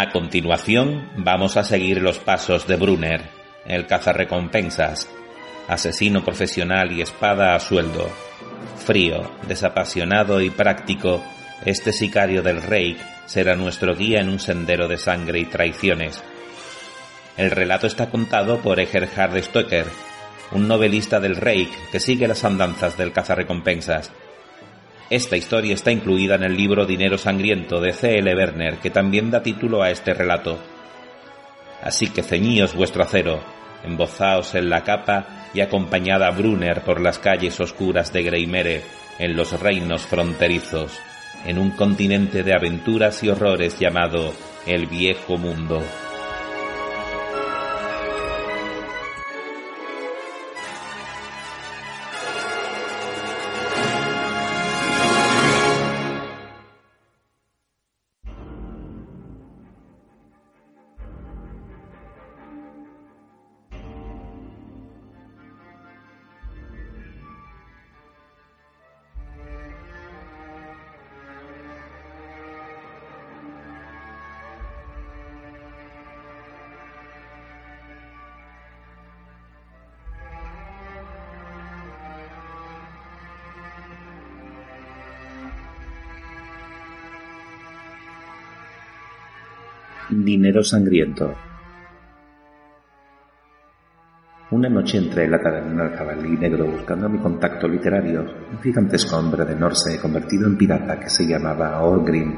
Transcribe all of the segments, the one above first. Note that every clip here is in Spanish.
A continuación, vamos a seguir los pasos de Brunner, el cazarrecompensas, asesino profesional y espada a sueldo. Frío, desapasionado y práctico, este sicario del rey será nuestro guía en un sendero de sangre y traiciones. El relato está contado por Egerhard Stoecker, un novelista del Reich que sigue las andanzas del cazarrecompensas esta historia está incluida en el libro Dinero Sangriento de C.L. Werner, que también da título a este relato. Así que ceñíos vuestro acero, embozaos en la capa y acompañad a Brunner por las calles oscuras de Greimere, en los reinos fronterizos, en un continente de aventuras y horrores llamado el Viejo Mundo. Dinero sangriento. Una noche entré en la taberna del jabalí negro buscando mi contacto literario, un gigantesco hombre de Norse convertido en pirata que se llamaba Orgrim,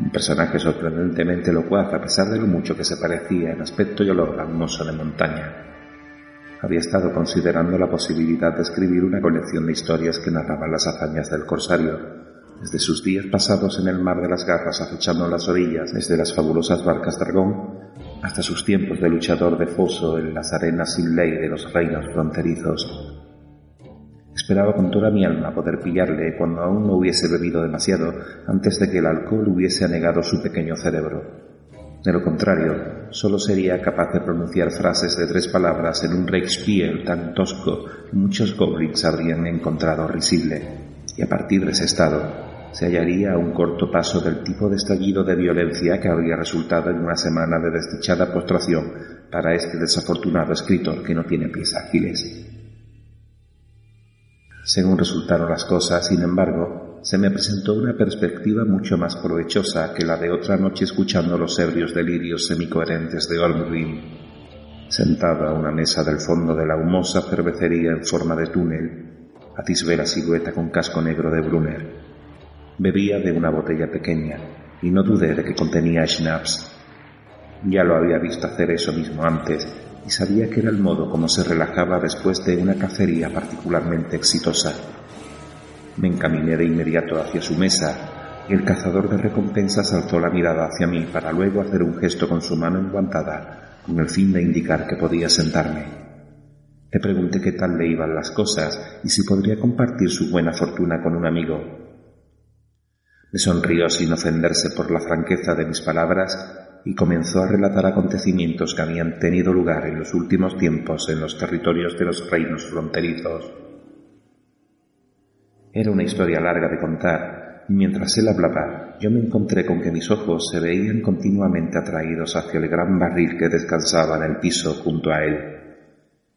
un personaje sorprendentemente locuaz a pesar de lo mucho que se parecía en aspecto y olor a un oso de montaña. Había estado considerando la posibilidad de escribir una colección de historias que narraban las hazañas del corsario, desde sus días pasados en el mar de las garras acechando las orillas, desde las fabulosas barcas dragón, hasta sus tiempos de luchador de foso en las arenas sin ley de los reinos fronterizos. Esperaba con toda mi alma poder pillarle cuando aún no hubiese bebido demasiado antes de que el alcohol hubiese anegado su pequeño cerebro. De lo contrario, solo sería capaz de pronunciar frases de tres palabras en un Reichspiel tan tosco que muchos goblins habrían encontrado risible. Y a partir de ese estado, se hallaría a un corto paso del tipo de estallido de violencia que habría resultado en una semana de desdichada postración para este desafortunado escritor que no tiene pies ágiles. Según resultaron las cosas, sin embargo, se me presentó una perspectiva mucho más provechosa que la de otra noche escuchando los ebrios delirios semicoherentes de Olmgrim. Sentado a una mesa del fondo de la humosa cervecería en forma de túnel, atisbé la silueta con casco negro de Brunner Bebía de una botella pequeña y no dudé de que contenía schnapps. Ya lo había visto hacer eso mismo antes y sabía que era el modo como se relajaba después de una cacería particularmente exitosa. Me encaminé de inmediato hacia su mesa y el cazador de recompensas alzó la mirada hacia mí para luego hacer un gesto con su mano enguantada con el fin de indicar que podía sentarme. Le pregunté qué tal le iban las cosas y si podría compartir su buena fortuna con un amigo. Me sonrió sin ofenderse por la franqueza de mis palabras y comenzó a relatar acontecimientos que habían tenido lugar en los últimos tiempos en los territorios de los reinos fronterizos. Era una historia larga de contar, y mientras él hablaba, yo me encontré con que mis ojos se veían continuamente atraídos hacia el gran barril que descansaba en el piso junto a él.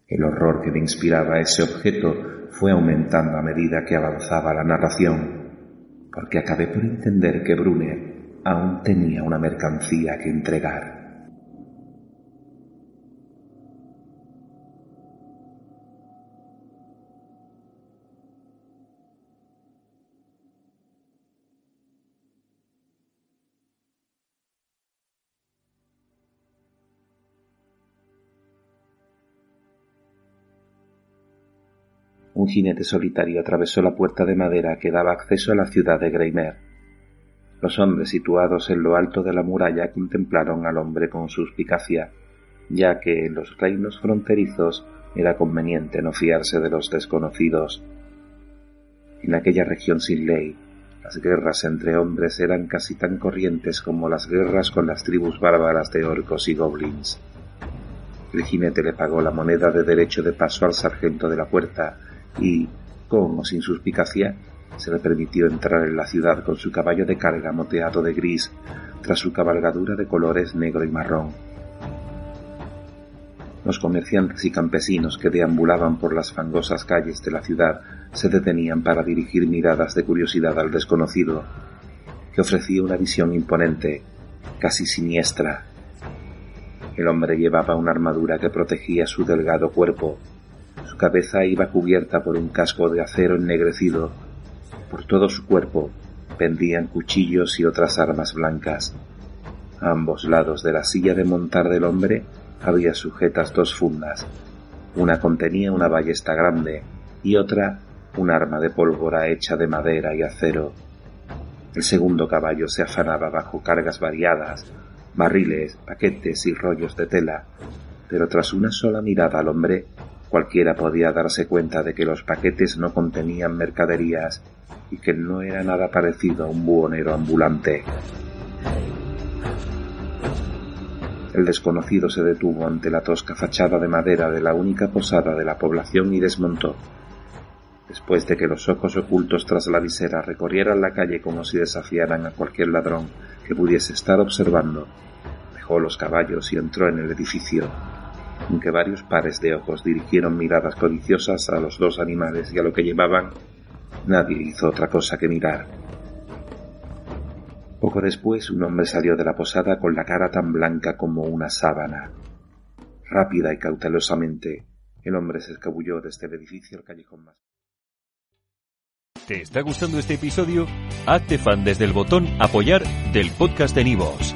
El horror que me inspiraba ese objeto fue aumentando a medida que avanzaba la narración porque acabé por entender que Brunner aún tenía una mercancía que entregar. Un jinete solitario atravesó la puerta de madera que daba acceso a la ciudad de Greimer. Los hombres situados en lo alto de la muralla contemplaron al hombre con suspicacia, ya que en los reinos fronterizos era conveniente no fiarse de los desconocidos. En aquella región sin ley, las guerras entre hombres eran casi tan corrientes como las guerras con las tribus bárbaras de orcos y goblins. El jinete le pagó la moneda de derecho de paso al sargento de la puerta y, con o sin suspicacia, se le permitió entrar en la ciudad con su caballo de carga moteado de gris, tras su cabalgadura de colores negro y marrón. Los comerciantes y campesinos que deambulaban por las fangosas calles de la ciudad se detenían para dirigir miradas de curiosidad al desconocido, que ofrecía una visión imponente, casi siniestra. El hombre llevaba una armadura que protegía su delgado cuerpo, cabeza iba cubierta por un casco de acero ennegrecido. Por todo su cuerpo pendían cuchillos y otras armas blancas. A ambos lados de la silla de montar del hombre había sujetas dos fundas. Una contenía una ballesta grande y otra un arma de pólvora hecha de madera y acero. El segundo caballo se afanaba bajo cargas variadas, barriles, paquetes y rollos de tela, pero tras una sola mirada al hombre Cualquiera podía darse cuenta de que los paquetes no contenían mercaderías y que no era nada parecido a un buhonero ambulante. El desconocido se detuvo ante la tosca fachada de madera de la única posada de la población y desmontó. Después de que los ojos ocultos tras la visera recorrieran la calle como si desafiaran a cualquier ladrón que pudiese estar observando, dejó los caballos y entró en el edificio, aunque varios pares de ojos dirigieron miradas codiciosas a los dos animales y a lo que llevaban, nadie hizo otra cosa que mirar. Poco después un hombre salió de la posada con la cara tan blanca como una sábana. Rápida y cautelosamente, el hombre se escabulló desde el edificio al callejón más. ¿Te está gustando este episodio? Hazte fan desde el botón apoyar del podcast de Nivos.